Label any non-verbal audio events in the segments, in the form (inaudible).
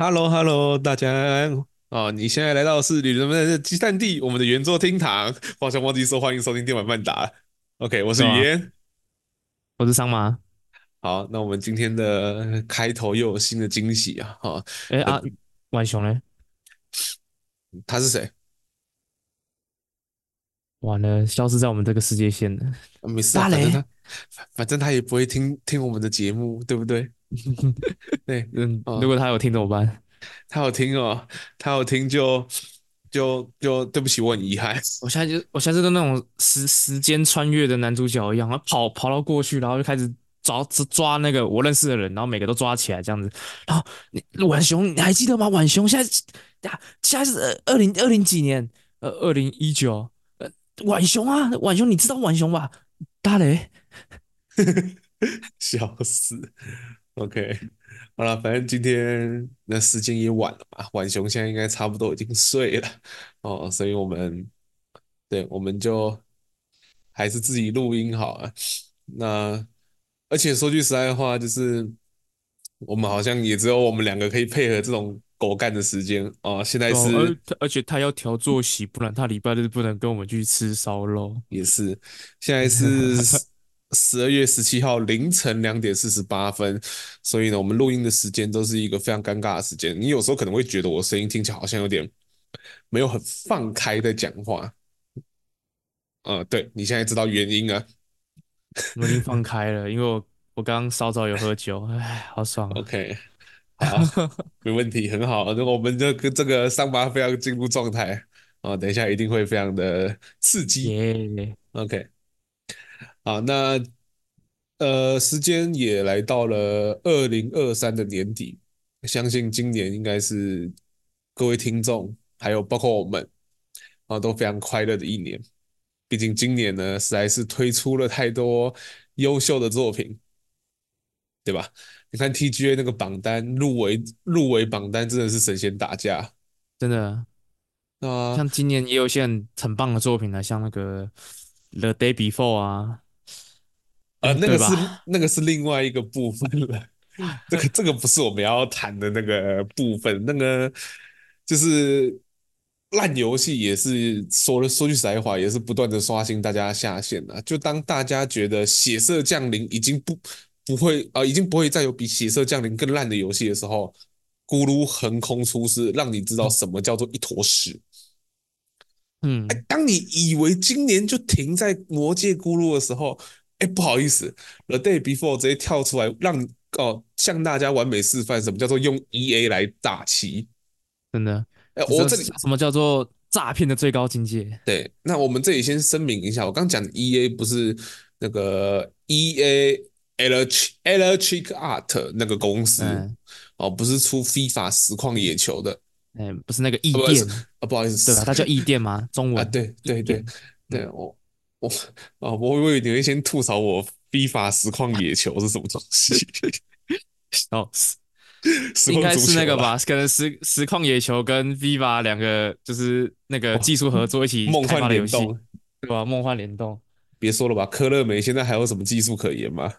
Hello，Hello，大家哦，你现在来到的是旅人们的集散地，我们的圆桌厅堂。好像忘记说欢迎收听电玩漫达。OK，我是语嫣，我是桑麻。好，那我们今天的开头又有新的惊喜啊！哈，哎啊，浣熊呢？他是谁？完了，消失在我们这个世界线了。没事，反正他，反正他也不会听听我们的节目，对不对？(laughs) 对，嗯，如果他有听怎么办？他有听哦，他有听就就就对不起，我很遗憾。我现在就我现在就跟那种时时间穿越的男主角一样，他跑跑到过去，然后就开始抓抓那个我认识的人，然后每个都抓起来这样子。然后你浣熊，你还记得吗？浣熊现在呀，现在是二零二零几年？呃，二零一九。呃，浣熊啊，浣熊，你知道浣熊吧？大雷，(laughs) 笑死。OK，好了，反正今天那时间也晚了嘛，晚熊现在应该差不多已经睡了哦，所以我们对，我们就还是自己录音好了。那而且说句实在话，就是我们好像也只有我们两个可以配合这种狗干的时间哦。现在是，哦、而，而且他要调作息，不然他礼拜日不能跟我们去吃烧肉。也是，现在是。(laughs) 十二月十七号凌晨两点四十八分，所以呢，我们录音的时间都是一个非常尴尬的时间。你有时候可能会觉得我声音听起来好像有点没有很放开的讲话。呃，对，你现在知道原因啊？我已经放开了，因为我我刚刚稍早有喝酒，哎，好爽啊。OK，好，没问题，很好。那我们这个这个伤疤非常进入状态啊，等一下一定会非常的刺激。Yeah. OK。好，那呃，时间也来到了二零二三的年底，相信今年应该是各位听众还有包括我们啊都非常快乐的一年。毕竟今年呢，实在是推出了太多优秀的作品，对吧？你看 TGA 那个榜单入围入围榜单真的是神仙打架，真的。啊，像今年也有一些很很棒的作品呢，像那个 The Day Before 啊。呃，那个是那个是另外一个部分了，(laughs) 这个这个不是我们要谈的那个部分。那个就是烂游戏，也是说了说句实在话，也是不断的刷新大家下限了。就当大家觉得《血色降临》已经不不会啊、呃，已经不会再有比《血色降临》更烂的游戏的时候，咕噜横空出世，让你知道什么叫做一坨屎。嗯，哎，当你以为今年就停在《魔界咕噜》的时候。哎，不好意思，The Day Before 直接跳出来，让哦向大家完美示范什么叫做用 EA 来打旗，真的。哎，我这里什么叫做诈骗的最高境界？对，那我们这里先声明一下，我刚讲 EA 不是那个 EA Electric Art 那个公司、嗯、哦，不是出 FIFA 实况野球的，哎，不是那个异电啊，不好意思，对吧？它叫异电吗？中文？啊，对对对对，我。我啊，我以为你会先吐槽我 FIFA 实况野球是什么东西？哦，应该是那个吧？可能实实况野球跟 FIFA 两个就是那个技术合作一起开发的游戏，对吧？梦幻联动，别说了吧，科乐美现在还有什么技术可言吗？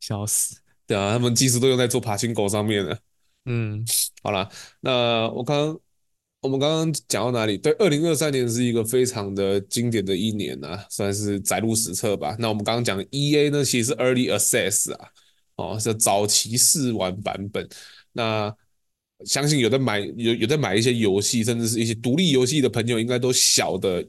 笑死！对啊，他们技术都用在做爬行狗上面了。嗯，好了，那我刚刚。我们刚刚讲到哪里？对，二零二三年是一个非常的经典的一年啊，算是载入史册吧。那我们刚刚讲 EA 呢，其实是 Early Access 啊，哦，是早期试玩版本。那相信有在买有有在买一些游戏，甚至是一些独立游戏的朋友，应该都晓得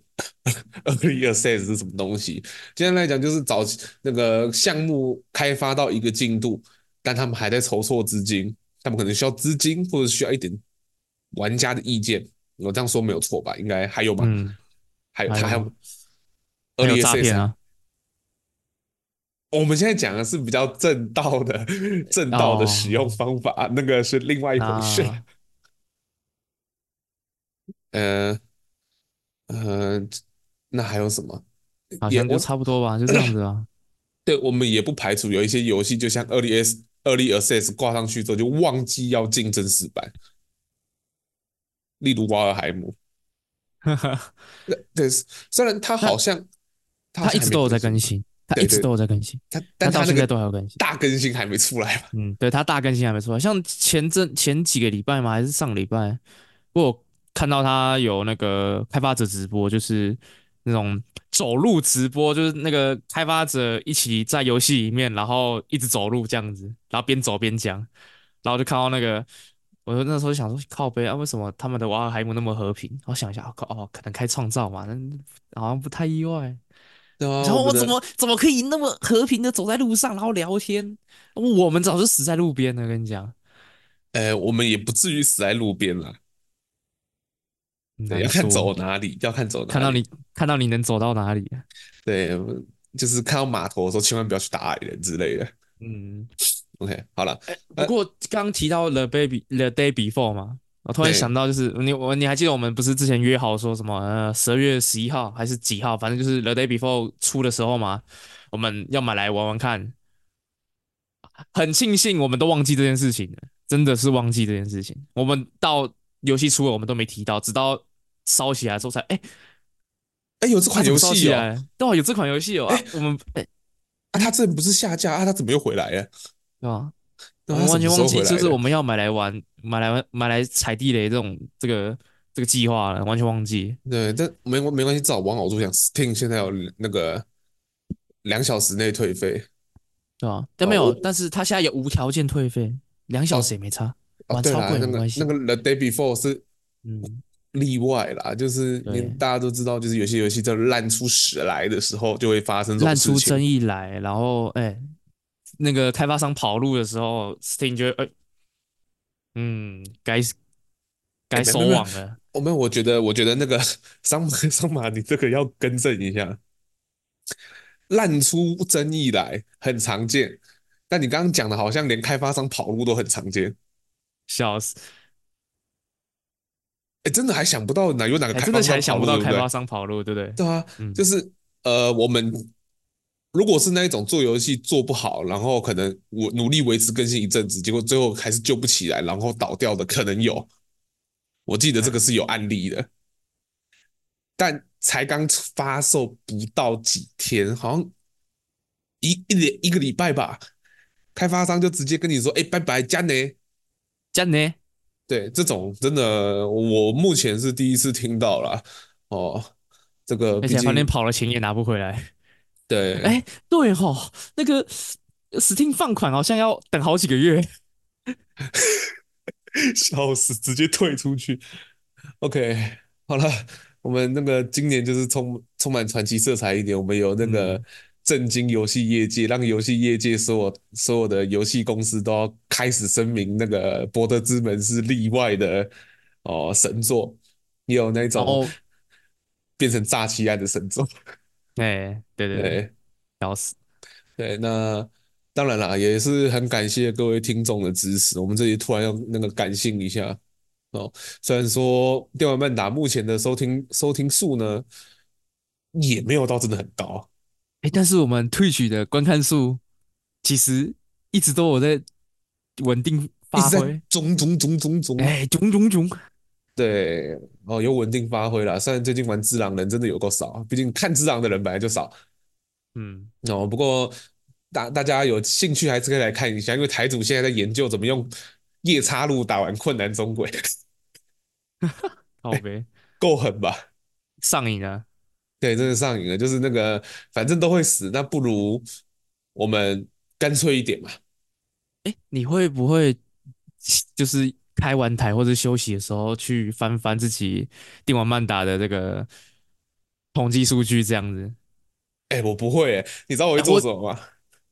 (laughs) Early Access 是什么东西。简单来讲，就是早期那个项目开发到一个进度，但他们还在筹措资金，他们可能需要资金，或者需要一点。玩家的意见，我这样说没有错吧？应该还有吧？嗯，还有他还有还有诈骗啊！我们现在讲的是比较正道的 (laughs) 正道的使用方法，哦、那个是另外一回事。呃呃，那还有什么？好像就差不多吧，就这样子啊。(coughs) 对，我们也不排除有一些游戏，就像 Early S Early Access 挂上去之后，就忘记要进正式版。例如瓦尔海姆，哈哈，对，虽然他好像他，他一直都有在更新，他一直都有在更新，他但他到现在都还有更新，大更新还没出来吧？嗯，对他大更新还没出来，像前阵前几个礼拜嘛，还是上礼拜，我看到他有那个开发者直播，就是那种走路直播，就是那个开发者一起在游戏里面，然后一直走路这样子，然后边走边讲，然后就看到那个。我就那时候想说靠北啊，为什么他们的瓦尔海姆那么和平？我想一下，哦，哦可能开创造嘛，那好像不太意外。对啊，然后我怎么怎么可以那么和平的走在路上，然后聊天？我们早就死在路边了，跟你讲。呃，我们也不至于死在路边了。对，要看走哪里，要看走哪里。看到你，看到你能走到哪里？对，就是看到码头的时候，千万不要去打矮人之类的。嗯。OK，好了。欸、不过刚刚提到 The Baby The Day Before 嘛，我突然想到，就是你我你还记得我们不是之前约好说什么呃十二月十一号还是几号，反正就是 The Day Before 出的时候嘛，我们要买来玩玩看。很庆幸我们都忘记这件事情了，真的是忘记这件事情。我们到游戏出了，我们都没提到，直到烧起来之后才哎哎、欸欸、有这款游戏哦，对啊，有这款游戏哦。欸、啊，我们哎、欸、啊，他这不是下架啊，他怎么又回来了？对吧？我们完全忘记，就是我们要买来玩、买来玩、买来踩地雷这种这个这个计划了，完全忘记。对，但没没关系，至少往好处想，Steam 现在有那个两小时内退费，对吧？但没有，但是他现在有无条件退费，两小时也没差，玩超贵没关系。那个 The Day Before 是嗯例外啦，就是大家都知道，就是有些游戏在烂出屎来的时候，就会发生这种烂出争议来，然后哎。那个开发商跑路的时候，Steam 觉得，呃，嗯，该该收网了。我们我觉得，我觉得那个桑马桑马，你这个要更正一下。烂出争议来很常见，但你刚刚讲的，好像连开发商跑路都很常见，笑死！哎，真的还想不到哪有哪个开发商跑路，真的还想不到开发商跑路，对不对？对啊，就是呃，我们。如果是那一种做游戏做不好，然后可能我努力维持更新一阵子，结果最后还是救不起来，然后倒掉的可能有。我记得这个是有案例的，但才刚发售不到几天，好像一一连一个礼拜吧，开发商就直接跟你说：“哎，拜拜，加内，加内。”对，这种真的我目前是第一次听到了哦。这个而且反正跑了钱也拿不回来。对，哎，对吼，那个 Steam 放款好像要等好几个月，(laughs) 笑死，直接退出去。OK，好了，我们那个今年就是充充满传奇色彩一点，我们有那个震惊游戏业界，让游戏业界所有所有的游戏公司都要开始声明，那个《博德之门》是例外的哦神作，也有那种变成诈欺案的神作。哎，对对对，笑死！对，那当然啦，也是很感谢各位听众的支持。我们这里突然要那个感性一下哦。虽然说电玩漫达目前的收听收听数呢，也没有到真的很高，哎，但是我们 Twitch 的观看数其实一直都有在稳定发挥，中中中中中，哎，中中中。对，哦，有稳定发挥了。虽然最近玩只狼人真的有够少，毕竟看只狼的人本来就少。嗯，哦，不过大大家有兴趣还是可以来看一下，因为台主现在在研究怎么用夜叉路打完困难中鬼。好呗，够狠吧？上瘾啊。对，真的上瘾了。就是那个，反正都会死，那不如我们干脆一点嘛。哎，你会不会 (laughs) 就是？开完台或者休息的时候，去翻翻自己电玩漫达的这个统计数据，这样子。哎、欸，我不会，你知道我会做什么吗？我，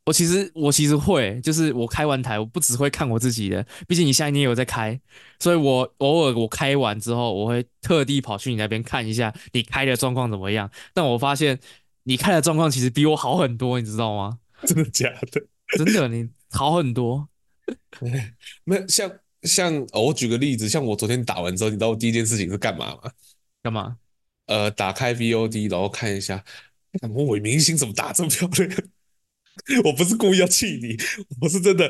我其实我其实会，就是我开完台，我不只会看我自己的，毕竟你现在你也有在开，所以我偶尔我开完之后，我会特地跑去你那边看一下你开的状况怎么样。但我发现你开的状况其实比我好很多，你知道吗？(laughs) 真的假的？真的，你好很多。(laughs) 没有像。像哦，我举个例子，像我昨天打完之后，你知道我第一件事情是干嘛吗？干嘛？呃，打开 VOD，然后看一下，我伪明星怎么打这么漂亮？(laughs) 我不是故意要气你，我是真的，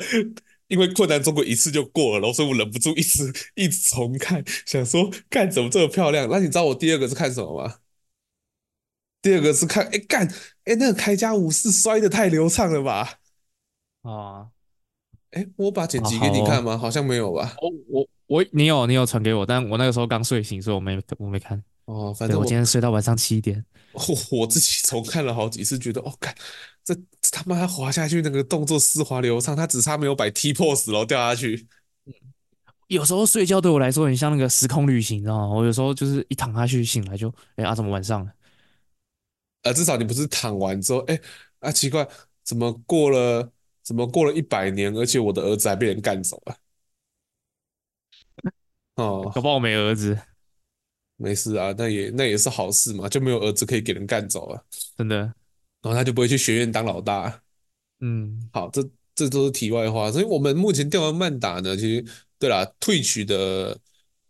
因为困难中国一次就过了，然后所以我忍不住一直一直重看，想说干怎么这么漂亮？那你知道我第二个是看什么吗？第二个是看，哎干，哎，那个铠甲武士摔的太流畅了吧？啊哎，我把剪啊，辑给你看吗？好像没有吧？哦我我你有你有传给我，但我那个时候刚睡醒，所以我没我没看。哦，反，正我我今天睡到晚上七点。(laughs) 我我自己重看了好几次，觉得哦，看这这他妈他滑下去那个动作丝滑流畅，他只差没有摆 T pose 然后掉下去。(laughs) 有时候睡觉对我来说很像那个时空旅行，你知道吗？我有时候就是一躺下去醒来就，哎啊，怎么晚上了？呃，至少你不是躺完之后，哎啊奇怪，怎么过了怎么过了一百年，而且我的儿子还被人干走了？哦，可不好我没儿子，没事啊，那也那也是好事嘛，就没有儿子可以给人干走了，真的。然后他就不会去学院当老大。嗯，好，这这都是题外话。所以我们目前调完曼打呢，其实对啦，Twitch 的，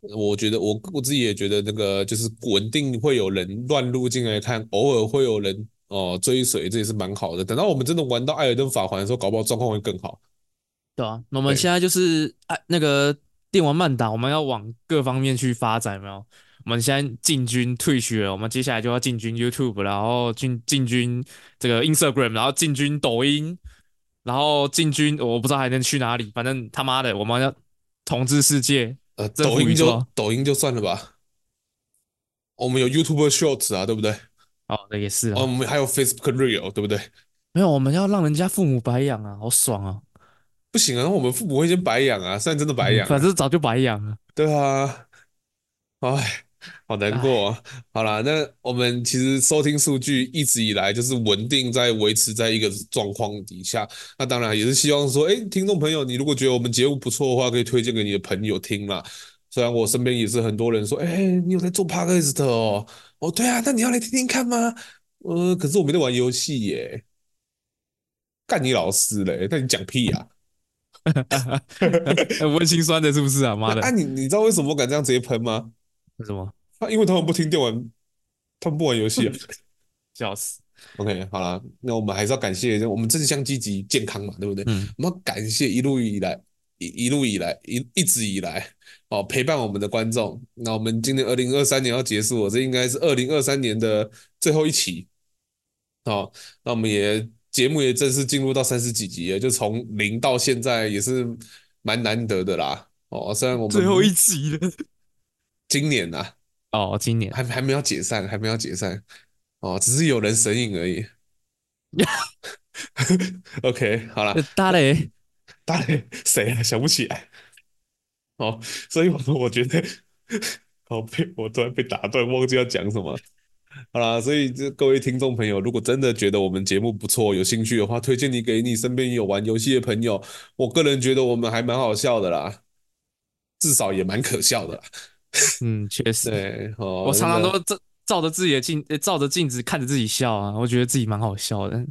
我觉得我我自己也觉得那个就是稳定会有人乱入进来看，偶尔会有人哦追随，这也是蛮好的。等到我们真的玩到艾尔登法环的时候，搞不好状况会更好。对啊，那我们现在就是哎，那个电玩漫打，我们要往各方面去发展，有没有？我们现在进军 Twitch 了，我们接下来就要进军 YouTube，然后进进军这个 Instagram，然后进军抖音，然后进军我不知道还能去哪里，反正他妈的我们要统治世界。呃，抖音就抖音就算了吧，我们有 YouTube Shorts 啊，对不对？哦，那，也是哦，我啊，们还有 Facebook Real，对不对？没有，我们要让人家父母白养啊，好爽啊！不行啊，那我们父母会先白养啊，虽然真的白养啊，反正早就白养了。对啊，哎。好难过啊！好啦，那我们其实收听数据一直以来就是稳定在维持在一个状况底下。那当然也是希望说，哎，听众朋友，你如果觉得我们节目不错的话，可以推荐给你的朋友听啦。虽然我身边也是很多人说，哎，你有在做 podcast 哦？哦，对啊，那你要来听听看吗？呃，可是我没在玩游戏耶。干你老师嘞！那你讲屁啊！(laughs) 温心酸的是不是啊？(laughs) 妈的！啊，你你知道为什么我敢这样直接喷吗？为什么？啊，因为他们不听电玩，他们不玩游戏啊。(laughs) 笑死。OK，好了，那我们还是要感谢我们正向积极健康嘛，对不对？嗯，我们要感谢一路以来一一路以来一一直以来哦陪伴我们的观众。那我们今年二零二三年要结束了，这应该是二零二三年的最后一期。好，那我们也节目也正式进入到三十几集了，就从零到现在也是蛮难得的啦。哦，虽然我们最后一集了。(laughs) 今年呐、啊，哦，今年还还没有解散，还没有解散，哦，只是有人神隐而已。(laughs) (laughs) OK，好了，大雷，大雷谁啊？想不起来。哦，所以我 (laughs) 我觉得，好 (laughs) 被我突然被打断，忘记要讲什么。好啦，所以这各位听众朋友，如果真的觉得我们节目不错，有兴趣的话，推荐你给你身边有玩游戏的朋友。我个人觉得我们还蛮好笑的啦，至少也蛮可笑的啦。嗯，确实，对，哦，我常常都照照着自己的镜，照着镜子看着自己笑啊，我觉得自己蛮好笑的。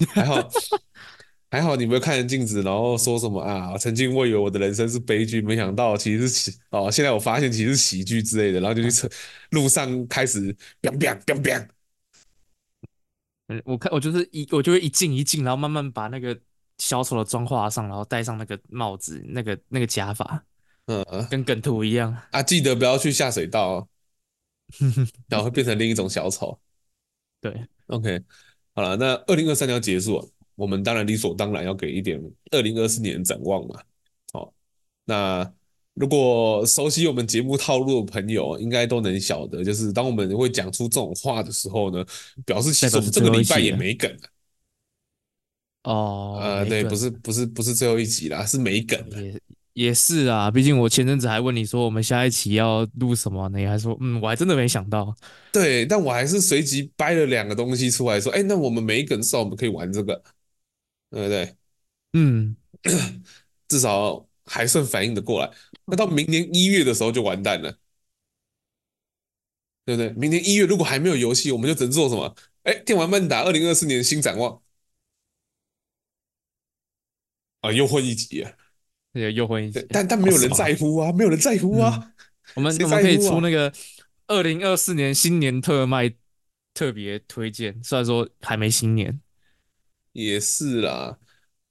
(laughs) 还好，还好，你没有看着镜子，然后说什么啊？曾经我以为我的人生是悲剧，没想到其实是喜哦。现在我发现其实是喜剧之类的，然后就去车路上开始 biang biang biang biang。嗯，我看我就是一，我就会一镜一镜，然后慢慢把那个小丑的妆画上，然后戴上那个帽子，那个那个假发，嗯，跟梗图一样啊，记得不要去下水道哦，(laughs) 然后会变成另一种小丑。对，OK。好了，那二零二三年要结束了，我们当然理所当然要给一点二零二四年展望嘛。好，那如果熟悉我们节目套路的朋友，应该都能晓得，就是当我们会讲出这种话的时候呢，表示其实我们这个礼拜也没梗了。哦，呃，对，不是不是不是最后一集啦，是没梗了。也也是啊，毕竟我前阵子还问你说我们下一期要录什么呢？你还说嗯，我还真的没想到。对，但我还是随即掰了两个东西出来说，哎，那我们没梗，至少我们可以玩这个，对不对？嗯，(clears throat) 至少还算反应的过来。那到明年一月的时候就完蛋了，对不对？明年一月如果还没有游戏，我们就只能做什么？哎，电玩漫打二零二四年新展望啊，又混一集啊！对，又混一集，但但没有人在乎啊，没有人在乎啊。嗯、我们、啊、我们可以出那个二零二四年新年特卖特别推荐，虽然说还没新年，也是啦。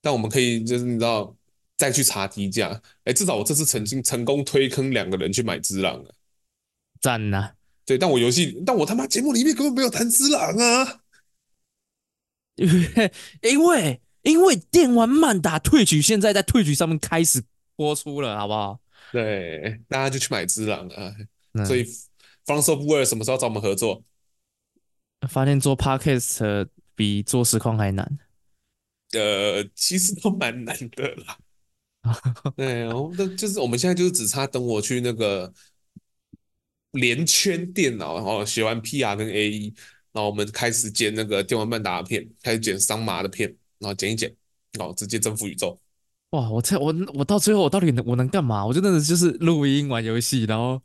但我们可以就是你知道再去查低价，哎，至少我这次曾经成功推坑两个人去买只狼了，赞呐、啊！对，但我游戏，但我他妈节目里面根本没有谈只狼啊！(laughs) 因为因为电玩漫打退取现在在退取上面开始播出了，好不好？对，大家就去买只狼啊！嗯、所以 From Software 什么时候找我们合作？发现做 Podcast 比做实况还难。呃，其实都蛮难的啦。(laughs) 对，然后那就是我们现在就是只差等我去那个连圈电脑，然后学完 PR 跟 AE，然后我们开始剪那个电玩半打的片，开始剪桑麻的片，然后剪一剪，然后直接征服宇宙。哇！我这我我到最后我到底能我能干嘛？我真的就是录音玩游戏，然后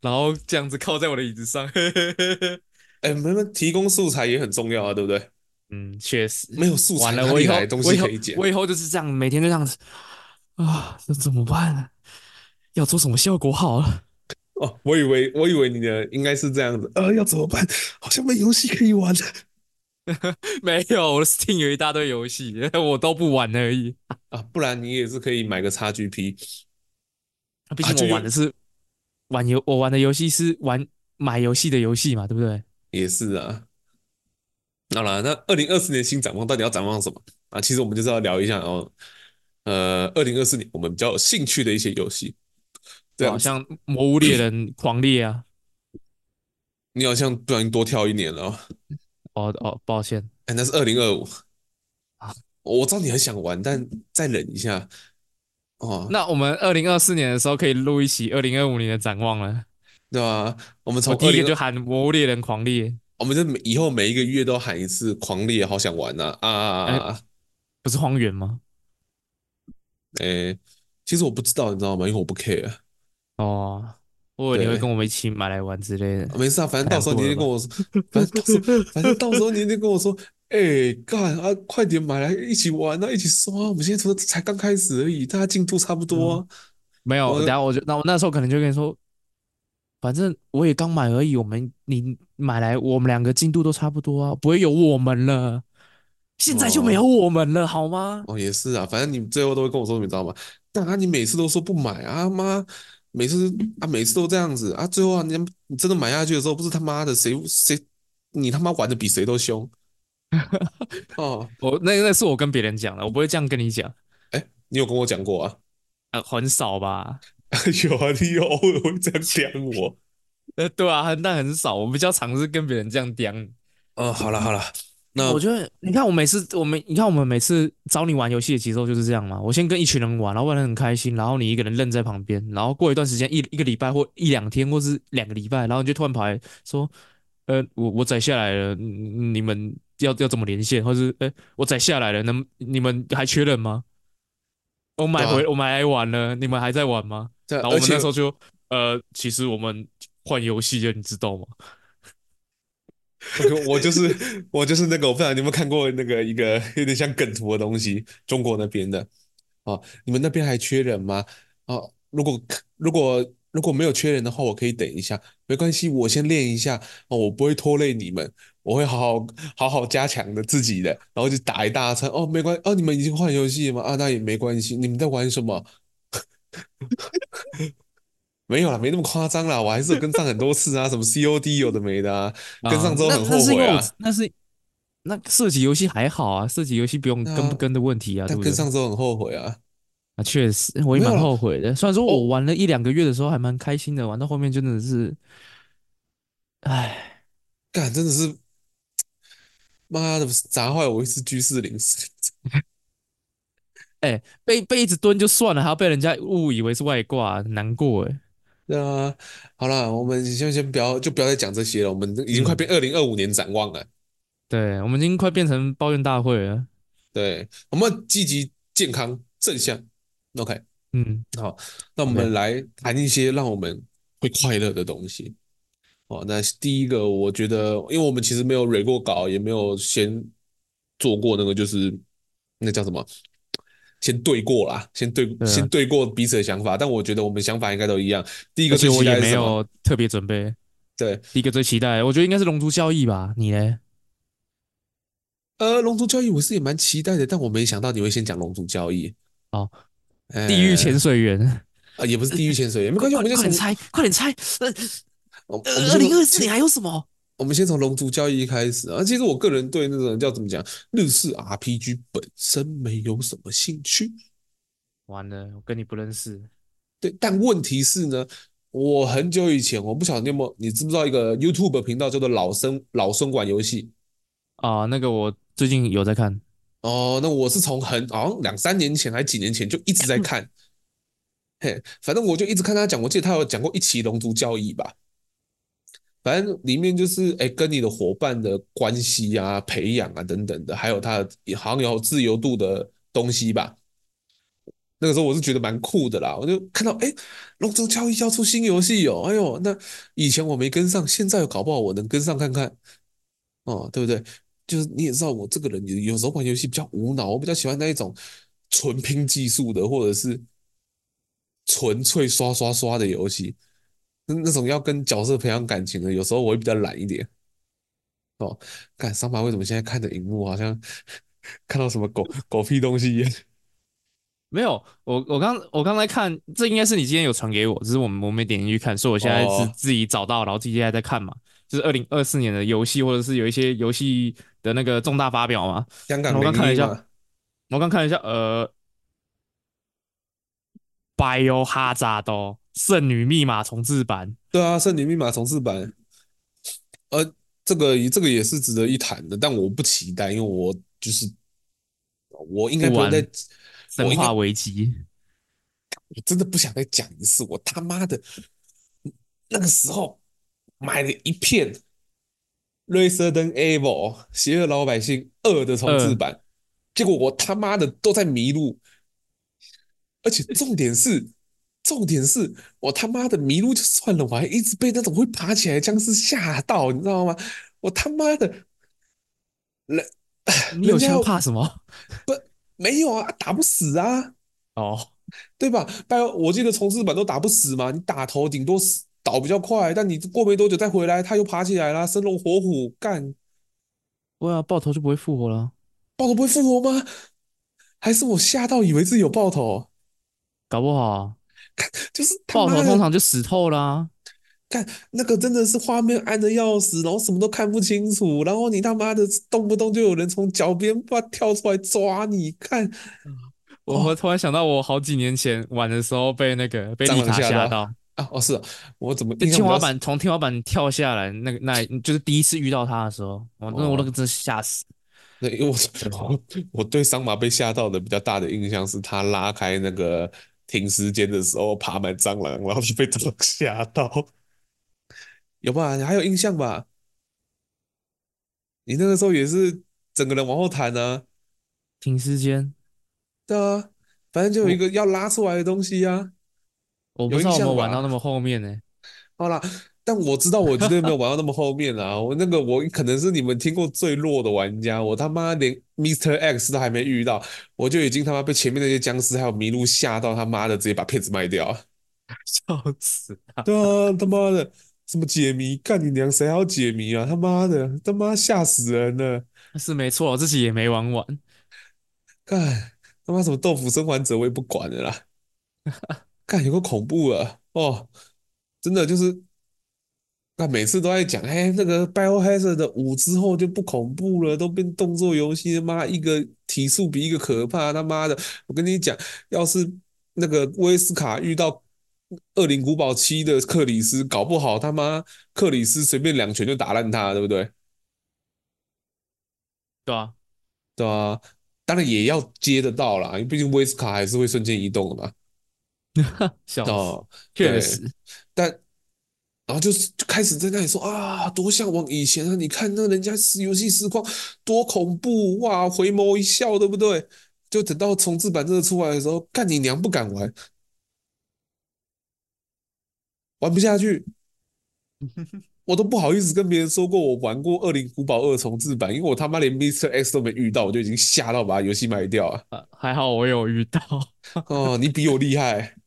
然后这样子靠在我的椅子上。哎，没没提供素材也很重要啊，对不对？嗯，确实没有素材，完了，我以后东西可以剪。我以后就是这样，每天就这样子啊，那怎么办呢？要做什么效果好了？哦，我以为我以为你的应该是这样子，呃，要怎么办？好像没游戏可以玩了。(laughs) 没有，我的 Steam 有一大堆游戏，(laughs) 我都不玩而已啊。不然你也是可以买个 XGP。毕竟我玩的是玩游，我玩的游戏是玩买游戏的游戏嘛，对不对？也是啊。好了，那二零二四年新展望到底要展望什么啊？其实我们就是要聊一下哦。呃，二零二四年我们比较有兴趣的一些游戏，对，好像《魔物猎人狂猎》啊。你好像不小心多跳一年了哦。哦哦，抱歉，哎，那是二零二五啊。我知道你很想玩，但再忍一下哦。那我们二零二四年的时候可以录一期二零二五年的展望了，对吧？我们从第一个就喊《魔物猎人狂猎》。我们就每以后每一个月都喊一次“狂猎”，好想玩呐啊，啊，啊！不是荒原吗？哎、欸，其实我不知道，你知道吗？因为我不 care。哦，我以为你会跟我们一起买来玩之类的。没事啊，反正到时候你就跟我说，反正到时候，反正到时候你就跟我说，哎、欸，干啊，快点买来一起玩啊，一起刷。我们现在才才刚开始而已，大家进度差不多、啊嗯。没有，等下我就那我那时候可能就跟你说。反正我也刚买而已，我们你买来，我们两个进度都差不多啊，不会有我们了。现在就没有我们了，哦、好吗？哦，也是啊，反正你最后都会跟我说，你知道吗？但啊，你每次都说不买啊妈，每次啊每次都这样子啊，最后啊你你真的买下去的时候，不是他妈的谁谁你他妈玩的比谁都凶。(laughs) 哦，我那那是我跟别人讲的，我不会这样跟你讲。哎，(laughs) 你有跟我讲过啊？(laughs) 呃，很少吧。(laughs) 有啊，你有偶尔会这样讲我，(laughs) 呃，对啊，很但很少，我比较常是跟别人这样讲。哦，好了好了，那我觉得你看我每次我们你看我们每次找你玩游戏的节奏就是这样嘛，我先跟一群人玩，然后玩的很开心，然后你一个人愣在旁边，然后过一段时间一一个礼拜或一两天或是两个礼拜，然后你就突然跑来说，呃，我我载下来了，你们要要怎么连线，或是呃，我载下来了，能你们还缺人吗？我买回、啊、我买来玩了，你们还在玩吗？然后我们那时候就呃，其实我们换游戏了，你知道吗？我就是 (laughs) 我就是那个，我不知道你有没有看过那个一个 (laughs) 有点像梗图的东西，中国那边的啊，你们那边还缺人吗？啊，如果如果如果没有缺人的话，我可以等一下，没关系，我先练一下哦，我不会拖累你们，我会好好好好加强的自己的，然后就打一大餐哦，没关系哦，你们已经换游戏了吗？啊，那也没关系，你们在玩什么？(laughs) 没有啦，没那么夸张啦，我还是有跟上很多次啊，什么 COD 有的没的啊，跟上之后很后悔啊。那是那射击游戏还好啊，射击游戏不用跟不跟的问题啊，对不对？跟上之后很后悔啊，啊，确实我也蛮后悔的。虽然说我玩了一两个月的时候还蛮开心的，玩到后面真的是，哎，干真的是，妈的砸坏我一次居士零四。(laughs) 哎、欸，被被一直蹲就算了，还要被人家误以为是外挂，难过哎。对啊，好了，我们先先不要，就不要再讲这些了。我们已经快变二零二五年展望了。嗯、对，我们已经快变成抱怨大会了。对，我们积极、健康、正向。OK，嗯，好，那我们来谈一些让我们会快乐的东西。哦，那第一个，我觉得，因为我们其实没有蕊过稿，也没有先做过那个，就是那叫什么？先对过啦，先对，先对过彼此的想法，但我觉得我们想法应该都一样。第一个最期待是什么？我也没有特别准备。对，第一个最期待，我觉得应该是《龙族交易》吧？你呢？呃，《龙族交易》我是也蛮期待的，但我没想到你会先讲《龙族交易》。哦，地狱潜水员啊，也不是地狱潜水员，没关系，我们就快点猜，快点猜。我我们二零二四年还有什么？我们先从龙族交易开始啊。其实我个人对那种叫怎么讲日式 RPG 本身没有什么兴趣。完了，我跟你不认识。对，但问题是呢，我很久以前，我不晓得你有没有，你知不知道一个 YouTube 频道叫做老生老生玩游戏啊？那个我最近有在看。哦，那我是从很好像两三年前还几年前就一直在看。(coughs) 嘿，反正我就一直看他讲，我记得他有讲过一期龙族交易吧。反正里面就是哎，跟你的伙伴的关系啊、培养啊等等的，还有他好像有自由度的东西吧。那个时候我是觉得蛮酷的啦，我就看到哎，龙族教义要出新游戏哦，哎呦，那以前我没跟上，现在搞不好我能跟上看看，哦，对不对？就是你也知道我这个人有有时候玩游戏比较无脑，我比较喜欢那一种纯拼技术的，或者是纯粹刷刷刷的游戏。那那种要跟角色培养感情的，有时候我会比较懒一点。哦，看桑巴为什么现在看着荧幕好像看到什么狗狗屁东西一样？(laughs) 没有，我我刚我刚才看，这应该是你今天有传给我，只是我们我没点进去看，所以我现在是自己找到，然后自己还在看嘛。就是二零二四年的游戏，或者是有一些游戏的那个重大发表嘛。香港，我刚看了一下，我刚看了一下，呃，Biohazard 圣女密码重置版，对啊，圣女密码重置版，呃，这个这个也是值得一谈的，但我不期待，因为我就是我应该不会再生化危机，我真的不想再讲一次，我他妈的那个时候买了一片《Resident Evil》邪恶老百姓二的重置版，呃、结果我他妈的都在迷路，而且重点是。重点是我他妈的迷路就算了，我还一直被那种会爬起来的僵尸吓到，你知道吗？我他妈的，人 (sighs) 你有枪怕什么？不，没有啊，打不死啊。哦，对吧？拜，我记得重置版都打不死嘛，你打头顶多死倒比较快，但你过没多久再回来，他又爬起来了，生龙活虎干。不会啊，爆头就不会复活了。爆头不会复活吗？还是我吓到以为自己有爆头？搞不好。看，就是爆头通常就死透啦、啊。看那个真的是画面暗的要死，然后什么都看不清楚，然后你他妈的动不动就有人从脚边把跳出来抓你。看，我突然想到，我好几年前玩的时候被那个被丽塔吓到啊！哦，是、啊，我怎么天花板从天花板跳下来？那个那就是第一次遇到他的时候，我那我那个真是吓死。(laughs) 那因为我我 (laughs) 我对桑麻被吓到的比较大的印象是他拉开那个。停尸间的时候爬满蟑螂，然后就被蟑螂吓到，有吧？你还有印象吧？你那个时候也是整个人往后弹呢、啊。停尸间，对啊，反正就有一个要拉出来的东西啊。我不知道我们玩到那么后面呢、欸。好啦。但我知道，我绝对没有玩到那么后面啊！我那个，我可能是你们听过最弱的玩家，我他妈连 Mr. X 都还没遇到，我就已经他妈被前面那些僵尸还有麋鹿吓到，他妈的直接把片子卖掉，(laughs) 笑死他！对啊，他妈的，什么解谜？干你娘，谁还要解谜啊？他妈的，他妈吓死人了！是没错，我自己也没玩完。干他妈什么豆腐生还者，我也不管了啦。(laughs) 干有个恐怖了哦，真的就是。那每次都在讲，哎，那个 Biohazard 的五之后就不恐怖了，都变动作游戏，他妈一个体术比一个可怕，他妈的！我跟你讲，要是那个威斯卡遇到《恶灵古堡七》的克里斯，搞不好他妈克里斯随便两拳就打烂他，对不对？对啊，对啊，当然也要接得到啦，因为毕竟威斯卡还是会瞬间移动的嘛。(laughs) 笑死，确实，但。然后就是就开始在那里说啊，多向往以前啊！你看那人家是游戏实况多恐怖哇，回眸一笑，对不对？就等到重置版真的出来的时候，干你娘不敢玩，玩不下去，(laughs) 我都不好意思跟别人说过我玩过《恶灵古堡二》重置版，因为我他妈连 Mr. X 都没遇到，我就已经吓到把游戏卖掉了。啊，还好我有遇到哦，你比我厉害。(laughs)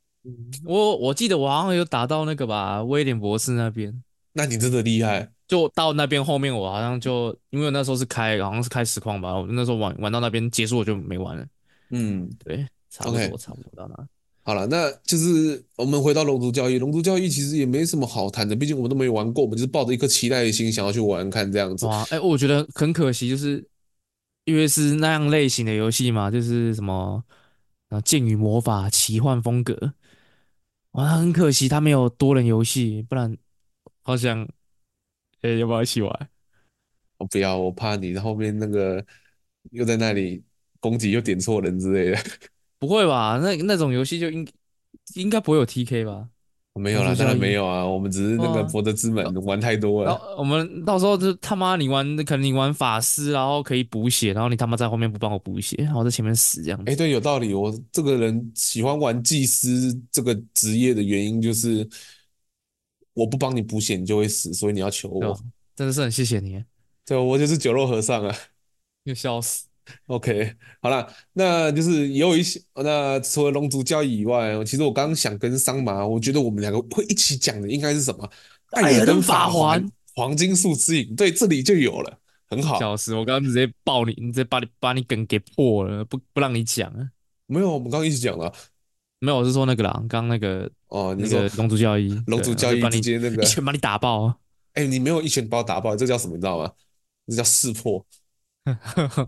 我我记得我好像有打到那个吧，威廉博士那边。那你真的厉害。就到那边后面，我好像就因为那时候是开，好像是开实况吧。我那时候玩玩到那边结束，我就没玩了。嗯，对，差不多 okay, 差不多到那。好了，那就是我们回到龙族教育。龙族教育其实也没什么好谈的，毕竟我们都没玩过，我们就是抱着一颗期待的心想要去玩看这样子。哇，哎，我觉得很可惜，就是因为是那样类型的游戏嘛，就是什么啊剑与魔法奇幻风格，哇，很可惜他没有多人游戏，不然好想，哎，要不要一起玩？我不要，我怕你后面那个又在那里攻击又点错人之类的。(laughs) 不会吧？那那种游戏就应应该不会有 TK 吧？没有啦，当然没有啊。我们只是那个博德之门玩太多了。我们到时候就他妈你玩，可能你玩法师，然后可以补血，然后你他妈在后面不帮我补血，然后在前面死这样子。哎，对，有道理。我这个人喜欢玩祭司这个职业的原因就是，我不帮你补血，你就会死，所以你要求我。真的是很谢谢你。对，我就是酒肉和尚啊。又 (laughs) 笑死。(laughs) OK，好了，那就是也有一些。那除了龙族交易以外，其实我刚刚想跟桑麻，我觉得我们两个会一起讲的应该是什么？艾尔登法环，黄金树之影。对，这里就有了，很好。笑死，我刚刚直接爆你，直接把你把你梗给破了，不不让你讲啊？没有，我们刚刚一起讲了。没有，我是说那个啦，刚刚那个哦，那个龙族交易，龙族交易直接那个一拳把你打爆。哎，你没有一拳把我打爆，这叫什么？你知道吗？这叫识破。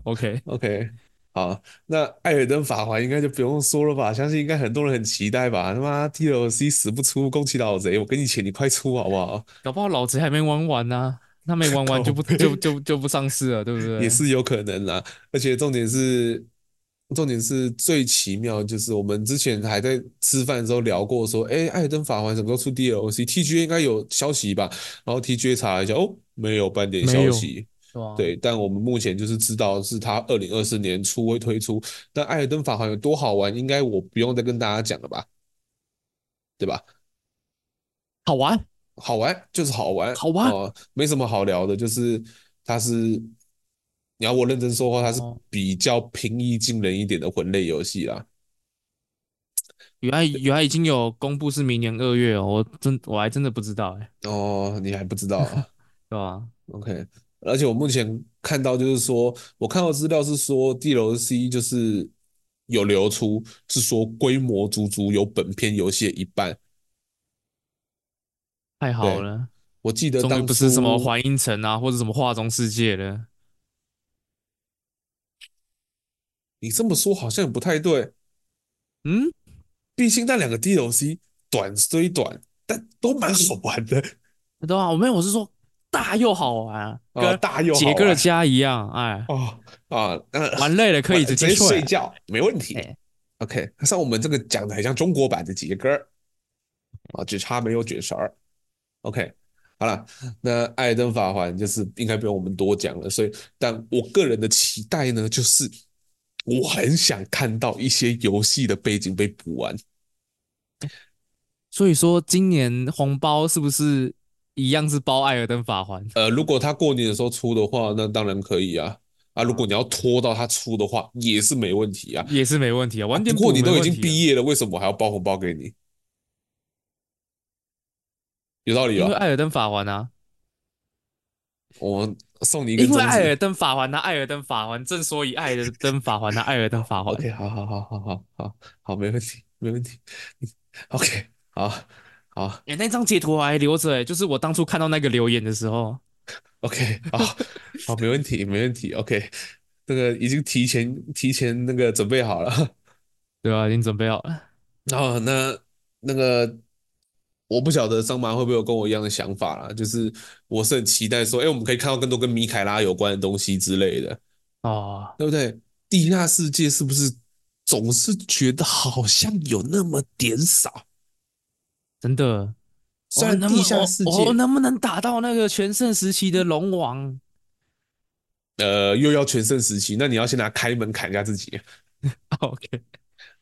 OK (laughs) OK。好，那艾尔登法环应该就不用说了吧？相信应该很多人很期待吧？他妈 DLC 死不出，恭喜老贼，我给你钱，你快出好不好？搞不好老贼还没玩完呢、啊，他没玩完就不 (laughs) 就就就不上市了，对不对？也是有可能啦。而且重点是，重点是最奇妙，就是我们之前还在吃饭的时候聊过，说，哎，艾尔登法环什么时候出 DLC？TGA 应该有消息吧？然后 TGA 查了一下，哦，没有半点消息。对，但我们目前就是知道是它二零二四年初会推出。但《艾尔登法环》有多好玩，应该我不用再跟大家讲了吧？对吧？好玩，好玩就是好玩，好玩，呃，没什么好聊的。就是它是，你要我认真说话，它是比较平易近人一点的魂类游戏啦。原来原来已经有公布是明年二月哦，我真我还真的不知道哎。哦，你还不知道啊？(laughs) 对吧？OK。而且我目前看到就是说，我看到资料是说 DLC 就是有流出，是说规模足足有本片游戏的一半。太好了，我记得当初不是什么环音城啊，或者什么画中世界的。你这么说好像也不太对。嗯，毕竟那两个 DLC 短虽短，但都蛮好玩的。对啊，我没有，我是说。大又好玩，跟大又杰哥的家一样，哎，哦啊，玩累了可以直接睡觉，没问题。OK，像我们这个讲的很像中国版的杰哥，啊，只差没有卷舌。OK，好了，那艾登法环就是应该不用我们多讲了，所以，但我个人的期待呢，就是我很想看到一些游戏的背景被补完。所以说，今年红包是不是？一样是包艾尔登法环，呃，如果他过年的时候出的话，那当然可以啊。啊，如果你要拖到他出的话，也是没问题啊，也是没问题啊。晚点、啊、不过你都已经毕业了，为什么还要包红包给你？有道理啊？因为艾尔登法环啊，我送你一个。因为艾尔登法环啊，艾尔登法环，正所以艾尔登法环啊，艾尔登法环。OK，好好好好好好好，没问题，没问题。OK，好。好，哎，那张截图我还留着，哎，就是我当初看到那个留言的时候。OK，好，好，没问题，没问题。OK，那个已经提前提前那个准备好了，对啊，已经准备好了。然后那那个我不晓得桑麻会不会有跟我一样的想法啦，就是我是很期待说，哎，我们可以看到更多跟米凯拉有关的东西之类的哦，对不对？地下世界是不是总是觉得好像有那么点少？真的，虽然地下世界，我、能不能打到那个全盛时期的龙王？呃，又要全盛时期，那你要先拿开门砍一下自己。(laughs) OK，OK，、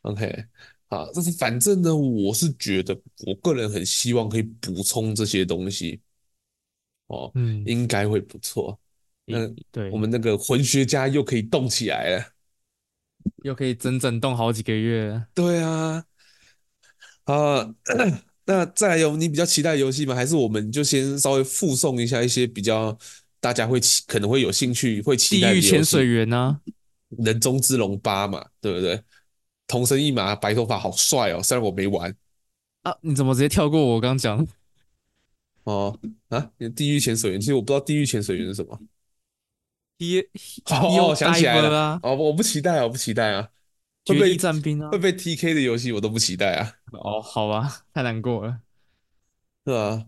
okay. okay. 好，但是反正呢，我是觉得，我个人很希望可以补充这些东西。哦，嗯，应该会不错。那对，我们那个魂学家又可以动起来了，又可以整整动好几个月。对啊，啊。(coughs) 那再来有你比较期待的游戏吗？还是我们就先稍微附送一下一些比较大家会期可能会有兴趣会期待的游戏？地狱潜水员呢？人中之龙八嘛，对不对？同生一马，白头发，好帅哦！虽然我没玩啊，你怎么直接跳过我刚刚讲？哦啊，地狱潜水员，其实我不知道地狱潜水员是什么。一哦，想起来了哦，我不期待啊，我不期待啊。绝地战兵啊，会被 TK 的游戏我都不期待啊。哦，好吧，(laughs) 太难过了。是啊，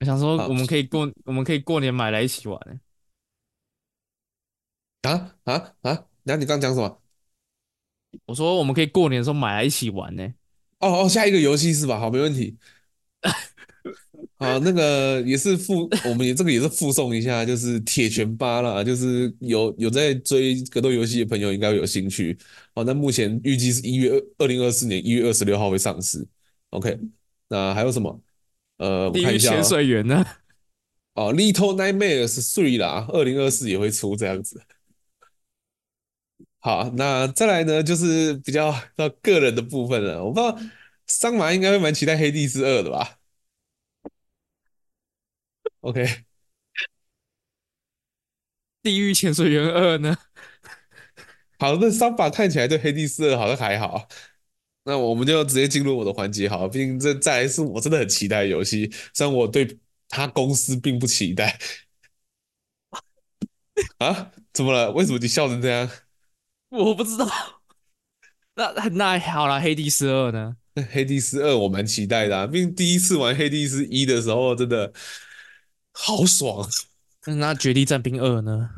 我想说，我们可以过，我们可以过年买来一起玩。啊啊啊！那你刚刚讲什么？我说我们可以过年的时候买来一起玩呢。哦哦，下一个游戏是吧？好，没问题。(laughs) 好，那个也是附，我们也这个也是附送一下，就是铁拳八啦，就是有有在追格斗游戏的朋友应该会有兴趣。好，那目前预计是一月二二零二四年一月二十六号会上市。OK，那还有什么？呃，我看一下。潜水员呢？哦，Little Nightmares Three 啦，二零二四也会出这样子。好，那再来呢，就是比较到个人的部分了。我不知道桑麻应该会蛮期待《黑帝之二》的吧？OK，《(laughs) 地狱潜水员二》呢？(laughs) 好，那三把看起来对《黑帝斯二》好像还好。那我们就直接进入我的环节，好，毕竟这再来是我真的很期待的游戏，虽然我对他公司并不期待。(laughs) 啊？怎么了？为什么你笑成这样？我不知道，那那好了，黑帝斯二呢？黑帝斯二我蛮期待的，啊，毕竟第一次玩黑帝斯一的时候真的好爽。那绝地战兵二呢？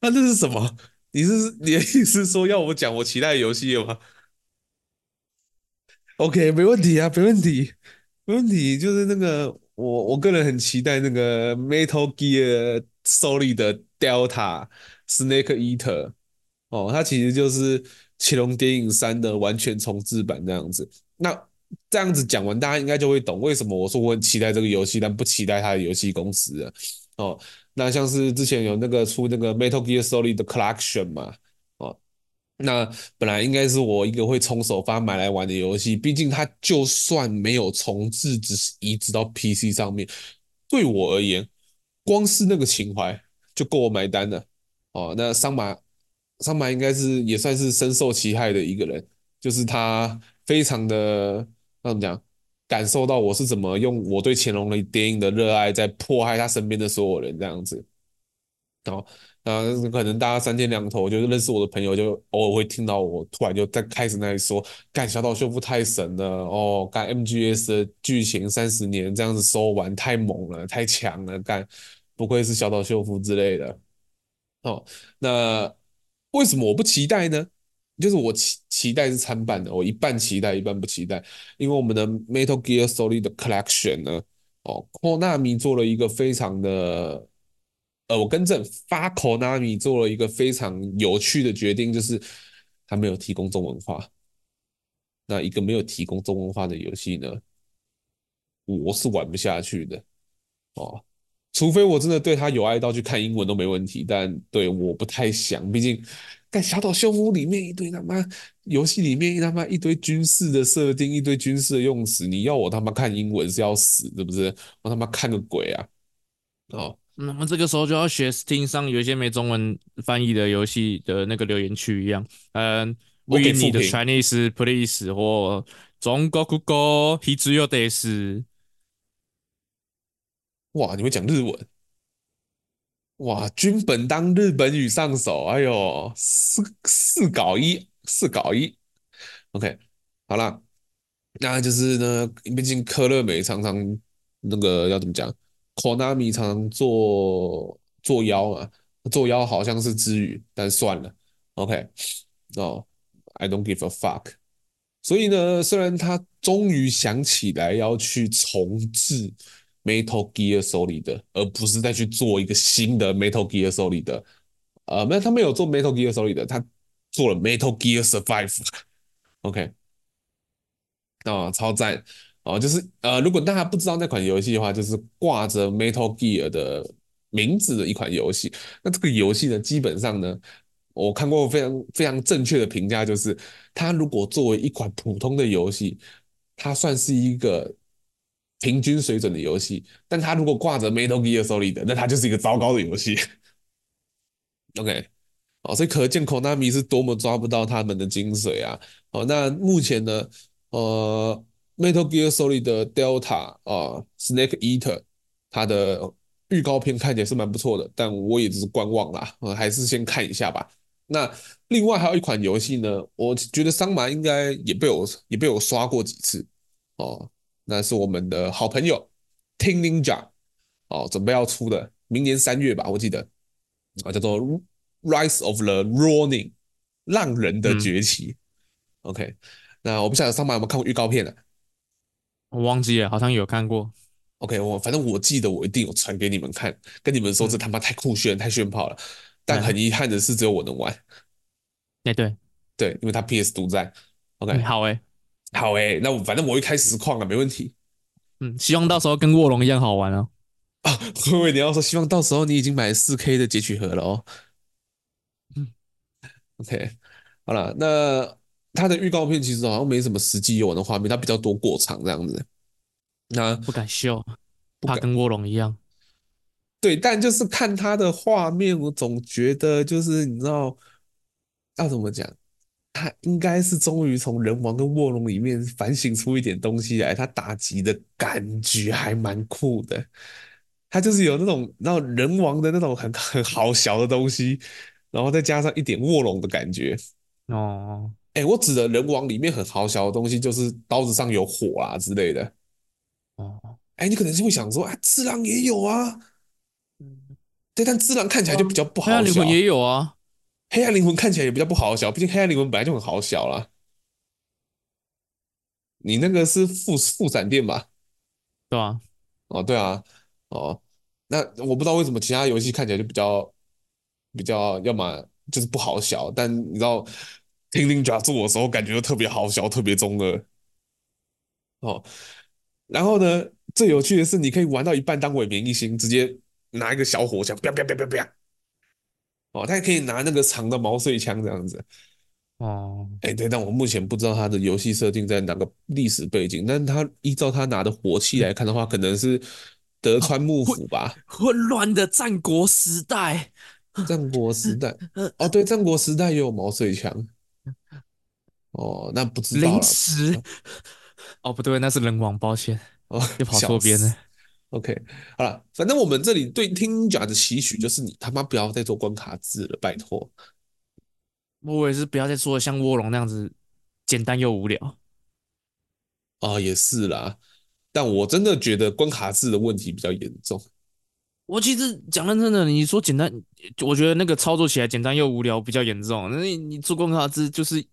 那这是什么？你是你的意思是说要我讲我期待的游戏了吗？OK，没问题啊，没问题，没问题。就是那个我我个人很期待那个 Metal Gear Solid 的 Delta Snake Eater。哦，它其实就是《潜龙谍影三》的完全重置版这样子。那这样子讲完，大家应该就会懂为什么我说我很期待这个游戏，但不期待它的游戏公司了。哦，那像是之前有那个出那个《Metal Gear Solid》的 Collection 嘛，哦，那本来应该是我一个会从首发买来玩的游戏。毕竟它就算没有重制，只是移植到 PC 上面，对我而言，光是那个情怀就够我买单了。哦，那桑马。桑马应该是也算是深受其害的一个人，就是他非常的怎么讲，感受到我是怎么用我对乾隆的电影的热爱在迫害他身边的所有人这样子。然后，那可能大家三天两头就是认识我的朋友，就偶尔会听到我突然就在开始那里说，干小岛秀夫太神了哦，干 MGS 的剧情三十年这样子收完太猛了，太强了，干不愧是小岛秀夫之类的。哦，那。为什么我不期待呢？就是我期期待是参半的，我一半期待，一半不期待。因为我们的 Metal Gear Solid 的 Collection 呢，哦，Konami 做了一个非常的，呃，我更正，发 Konami 做了一个非常有趣的决定，就是他没有提供中文化。那一个没有提供中文化的游戏呢，我是玩不下去的，哦。除非我真的对他有爱到去看英文都没问题，但对我不太想，毕竟在小岛秀夫里面一堆他妈游戏里面一他妈一堆军事的设定，一堆军事的用词，你要我他妈看英文是要死，是不是？我他妈看个鬼啊！哦，那么这个时候就要学 Steam 上有一些没中文翻译的游戏的那个留言区一样，嗯，We need Chinese please 或中国国语必须です。哇，你会讲日文？哇，军本当日本语上手，哎呦，四四搞一，四搞一，OK，好了，那就是呢，毕竟科乐美常常那个要怎么讲，Konami 常常做作妖嘛，作妖好像是支语，但算了，OK，哦，I don't give a fuck。所以呢，虽然他终于想起来要去重置。Metal Gear Solid 而不是再去做一个新的 Metal Gear Solid，呃，没有，他没有做 Metal Gear Solid，他做了 Metal Gear Survive，OK，啊，超赞，哦，就是呃，如果大家不知道那款游戏的话，就是挂着 Metal Gear 的名字的一款游戏。那这个游戏呢，基本上呢，我看过非常非常正确的评价，就是它如果作为一款普通的游戏，它算是一个。平均水准的游戏，但它如果挂着 Metal Gear Solid，那它就是一个糟糕的游戏。(laughs) OK，哦，所以可见 Konami 是多么抓不到他们的精髓啊！哦，那目前呢，呃，Metal Gear Solid 的 Delta 啊，Snake Eater，它的预告片看起来是蛮不错的，但我也只是观望啦，呃，还是先看一下吧。那另外还有一款游戏呢，我觉得桑麻应该也被我也被我刷过几次哦，那是我们的好朋友 Tin Ninja 哦，准备要出的，明年三月吧，我记得啊，叫做。Rise of the Ronin，浪人的崛起。嗯、OK，那我不晓得上班有没有看过预告片呢、啊？我忘记了，好像有看过。OK，我反正我记得我一定有传给你们看，跟你们说这他妈太酷炫、嗯、太炫炮了。但很遗憾的是，只有我能玩。哎、欸，对对，因为他 PS 独占。OK，、嗯、好哎、欸，好诶、欸，那我反正我会开实况了，没问题。嗯，希望到时候跟卧龙一样好玩哦。啊，(laughs) 各位你要说，希望到时候你已经买了 4K 的截取盒了哦。嗯 OK，好了，那它的预告片其实好像没什么实际游玩的画面，它比较多过场这样子。那不敢秀，怕跟卧龙一样。对，但就是看它的画面，我总觉得就是你知道要怎么讲，它应该是终于从人王跟卧龙里面反省出一点东西来，他打击的感觉还蛮酷的。他就是有那种那种人王的那种很很好小的东西。然后再加上一点卧龙的感觉哦，哎，我指的人王里面很好小的东西，就是刀子上有火啊之类的哦。哎，你可能是会想说，啊，只狼也有啊，嗯，对，但只狼看起来就比较不好小。黑暗灵魂也有啊，黑暗灵魂看起来也比较不好小，毕竟黑暗灵魂本来就很好小啦。你那个是副副闪电吧？对啊，哦，对啊，哦，那我不知道为什么其他游戏看起来就比较。比较要么就是不好小，但你知道听听假做的时候，感觉就特别好小，特别中二哦。然后呢，最有趣的是，你可以玩到一半当伪面一星，直接拿一个小火枪，啪啪啪啪啪。哦，他也可以拿那个长的毛遂枪这样子。哦，哎，对，但我目前不知道他的游戏设定在哪个历史背景，但他依照他拿的火器来看的话，可能是德川幕府吧？混乱的战国时代。战国时代 (laughs) 哦，对，战国时代也有毛遂枪哦，那不知道了。零 (laughs) 食哦，不对，那是人王，抱歉哦，又跑错边了。OK，好了，反正我们这里对听讲的期许就是你他妈不要再做关卡制了，拜托。我也是不要再做像卧龙那样子简单又无聊。啊、哦，也是啦，但我真的觉得关卡制的问题比较严重。我其实讲认真的，你说简单，我觉得那个操作起来简单又无聊比较严重。那你你做关卡制就是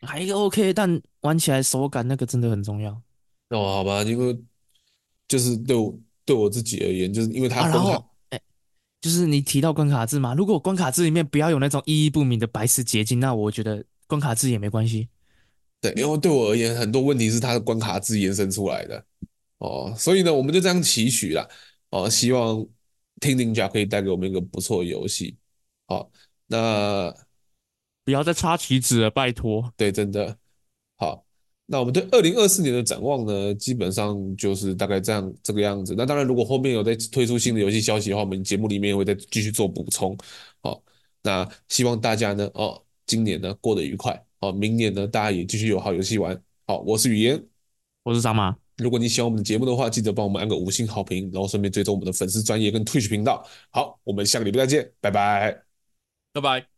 还 OK，但玩起来手感那个真的很重要。哦，好吧，因为就是对我对我自己而言，就是因为它关卡，啊、然后哎，就是你提到关卡制嘛，如果关卡制里面不要有那种意义不明的白石结晶，那我觉得关卡制也没关系。对，因为对我而言，很多问题是它的关卡制延伸出来的。哦，所以呢，我们就这样期许啦。哦，希望《Team Ninja》可以带给我们一个不错的游戏。好，那不要再插旗子了，拜托。对，真的。好，那我们对二零二四年的展望呢，基本上就是大概这样这个样子。那当然，如果后面有再推出新的游戏消息的话，我们节目里面会再继续做补充。好，那希望大家呢，哦，今年呢过得愉快。哦，明年呢，大家也继续有好游戏玩。好，我是语嫣，我是张马。如果你喜欢我们的节目的话，记得帮我们按个五星好评，然后顺便追踪我们的粉丝专业跟 Twitch 频道。好，我们下个礼拜再见，拜拜，拜拜。